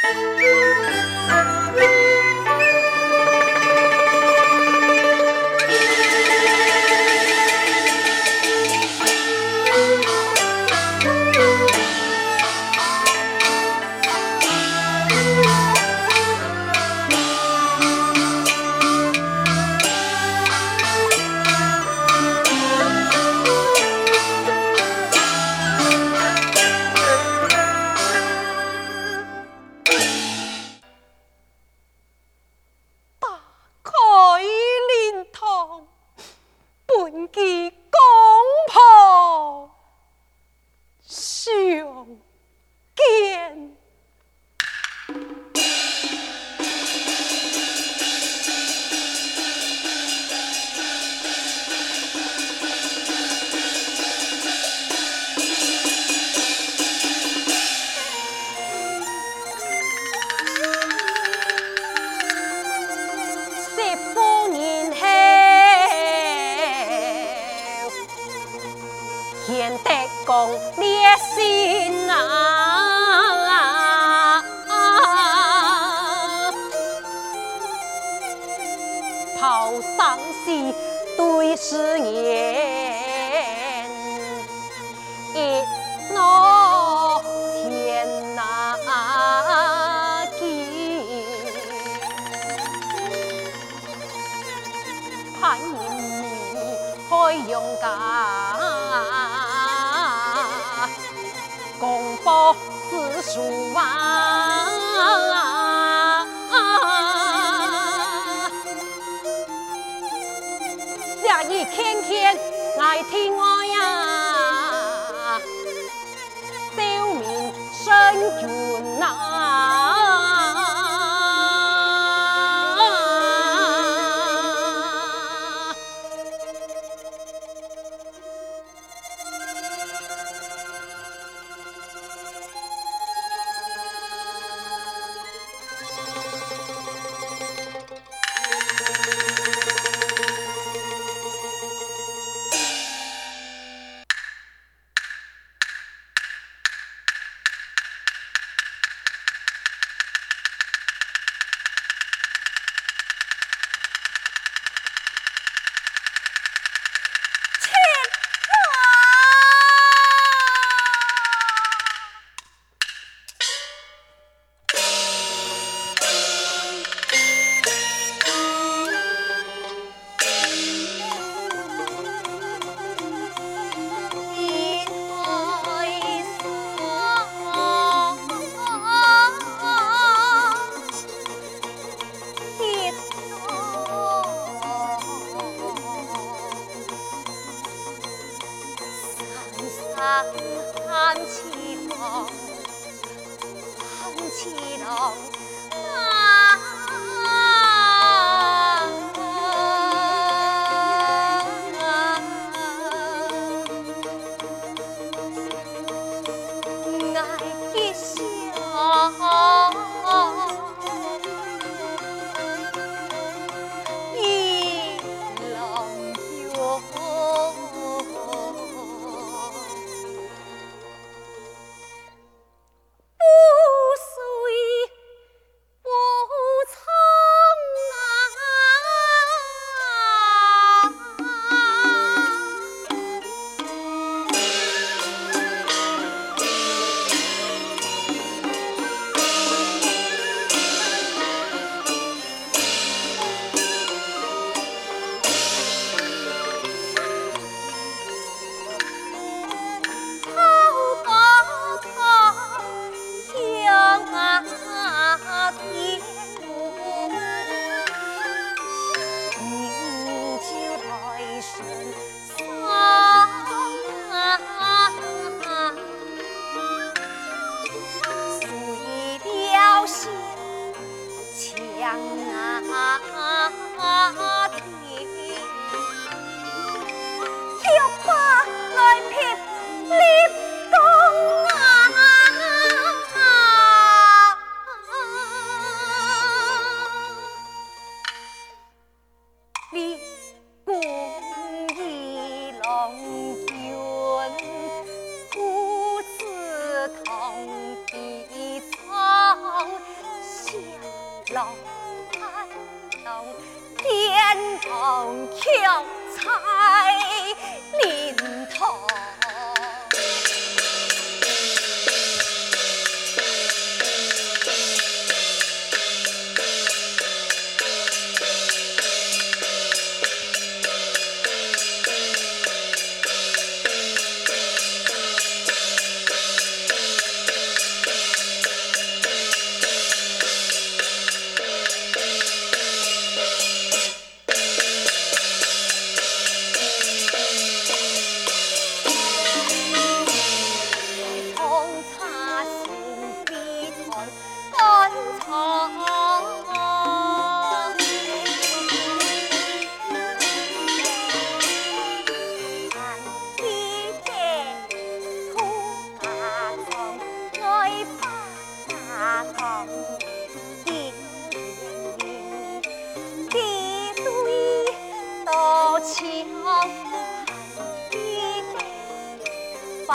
Música 爱勇敢，功夫自数啊。这一天天爱听我呀，小命胜君呐、啊。三千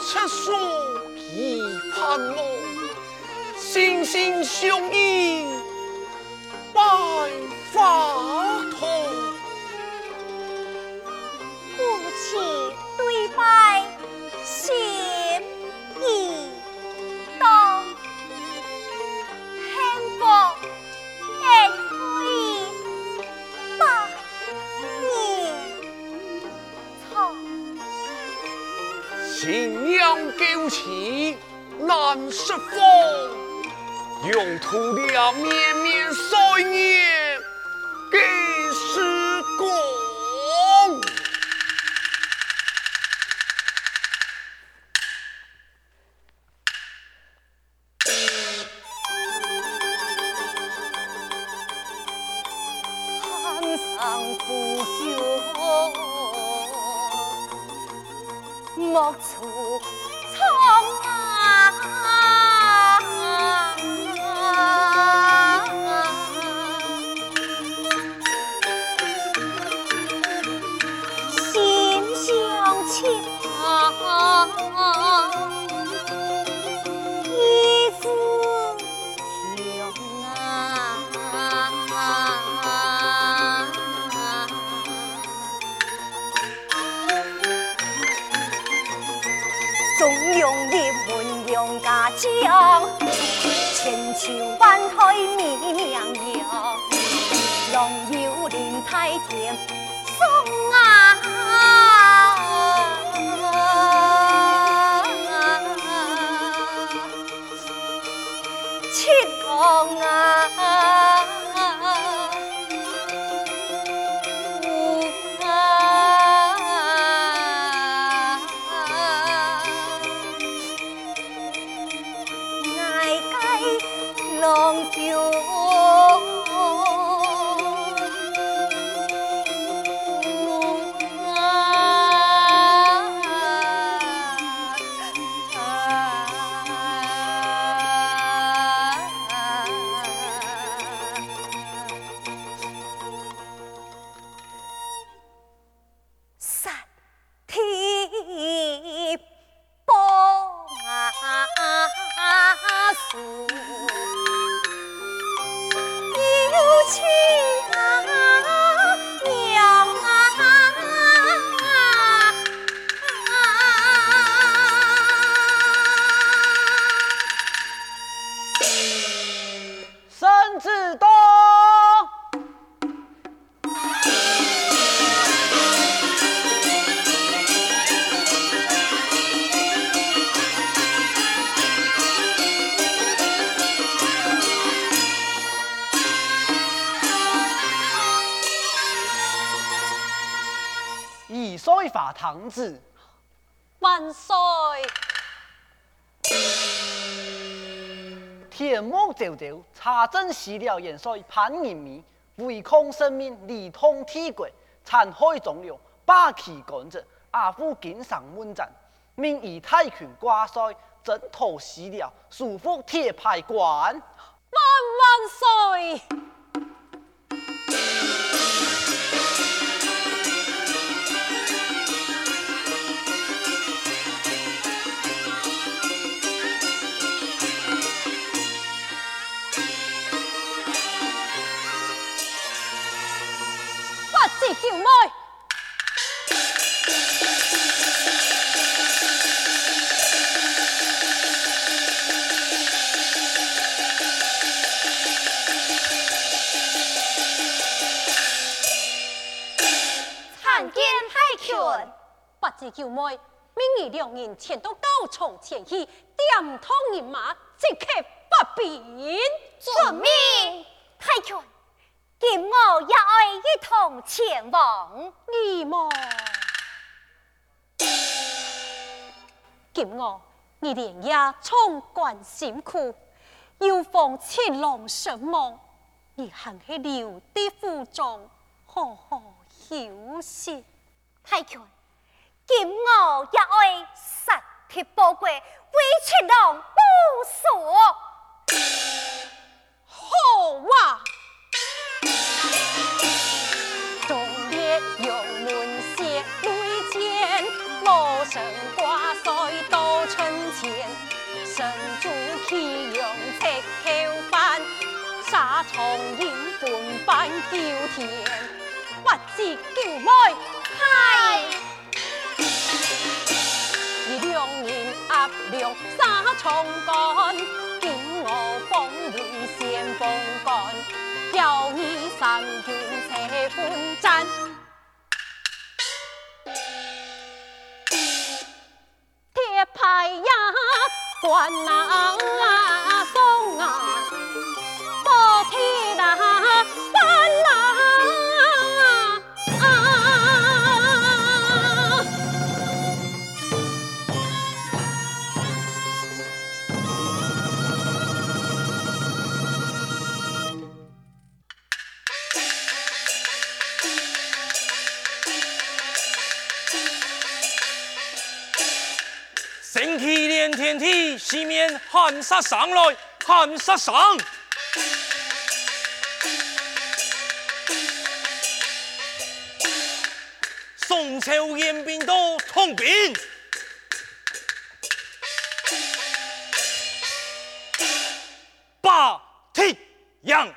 出书批判我，心心相印不觉莫愁开庭送啊堂子万岁！天幕昭昭，查证史料元帅潘仁美，违抗生命，离通天国，残害忠良，霸气干政，阿父经上问斩，命以泰拳挂帅，征讨史料，束缚铁牌关。万万岁！小妹，参见太君。不知九妹，明日两人前到高床前去，点通人马，即刻不便。遵命，太君。今我也爱一同前往。你么？今我你连夜冲冠辛苦，又逢七龙神梦，你还是留的府中好好休息。太君，今我也爱杀铁报国，为七龙报仇。好哇！沙虫引魂伴九天，不知九妹嗨，你两人压两，三重干，见我风雨先风干，叫你上军车奋战。哎呀，关哪松啊，天梯，西面喊杀上来，喊杀上。宋朝严兵都通兵，把天阳。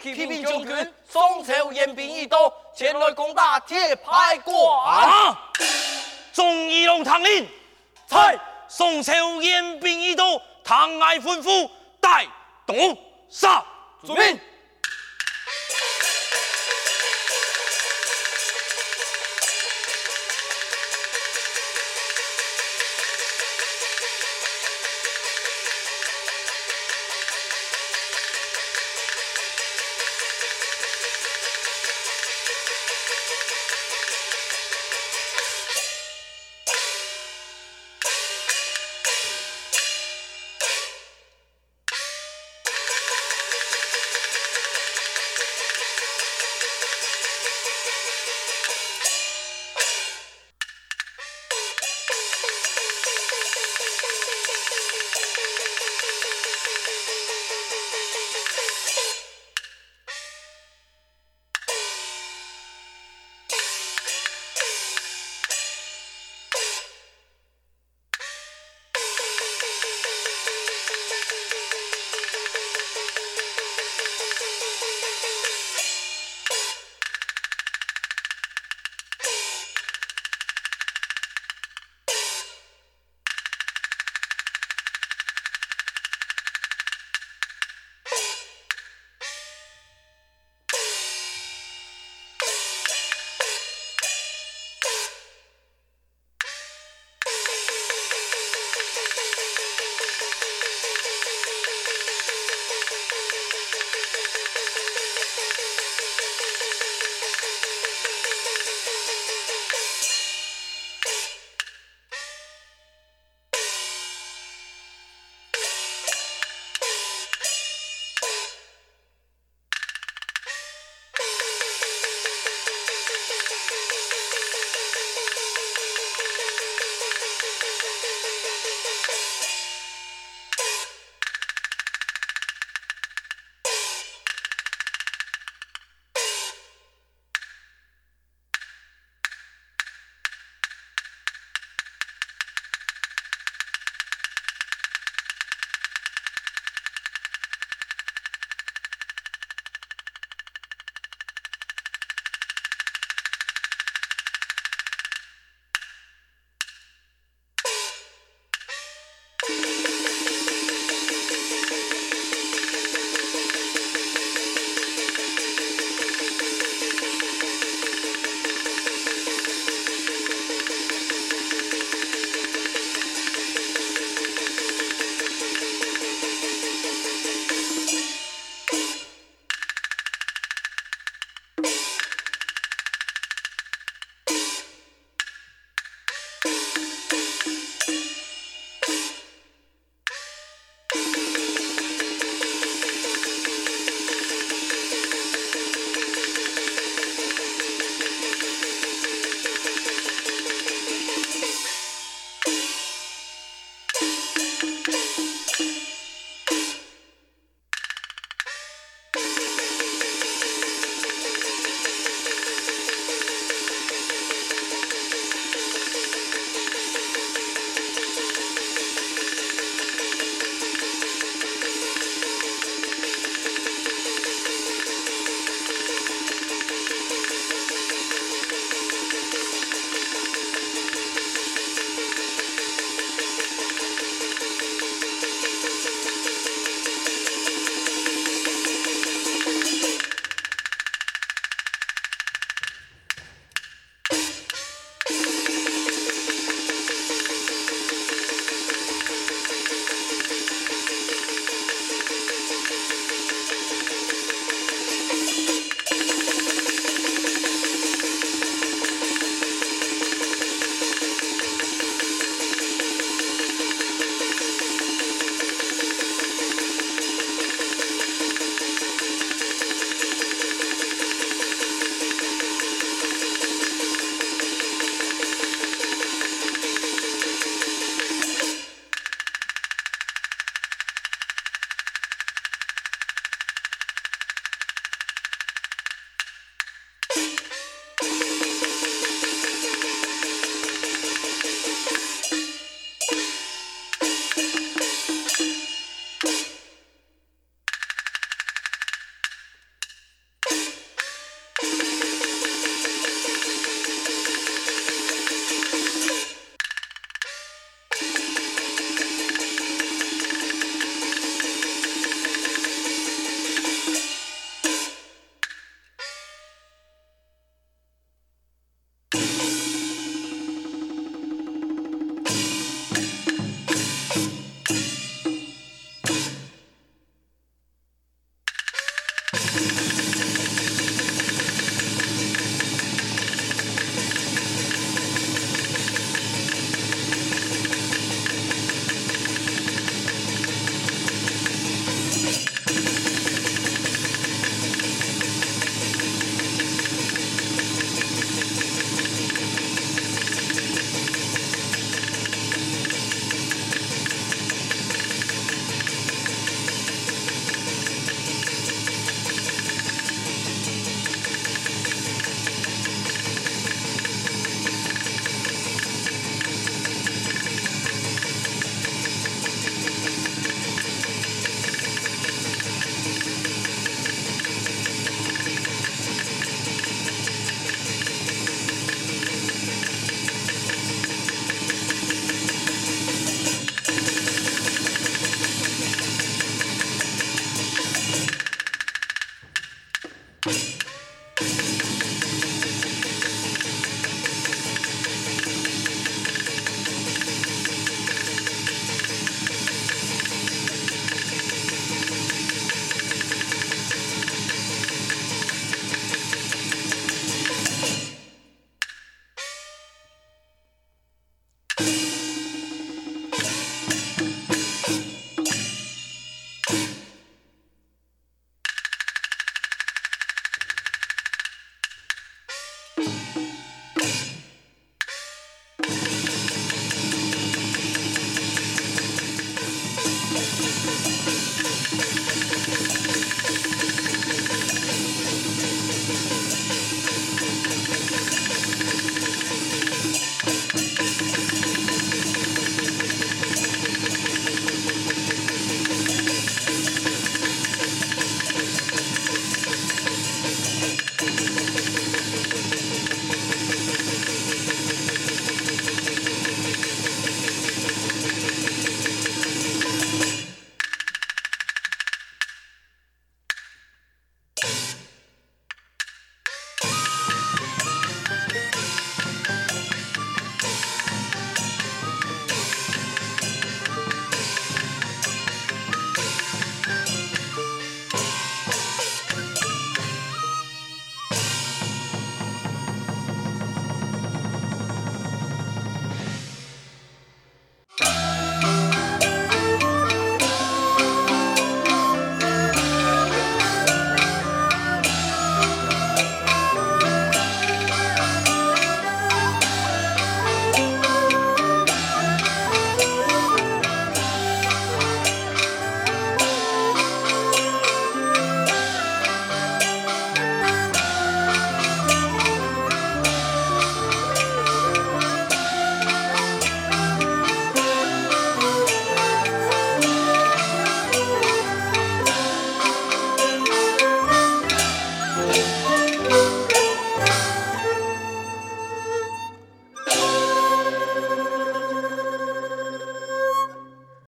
启禀将军，宋朝严兵已到，前来攻打铁牌馆。啊！众议龙唐令，在宋朝严兵已到，唐爱吩咐带刀杀。遵命。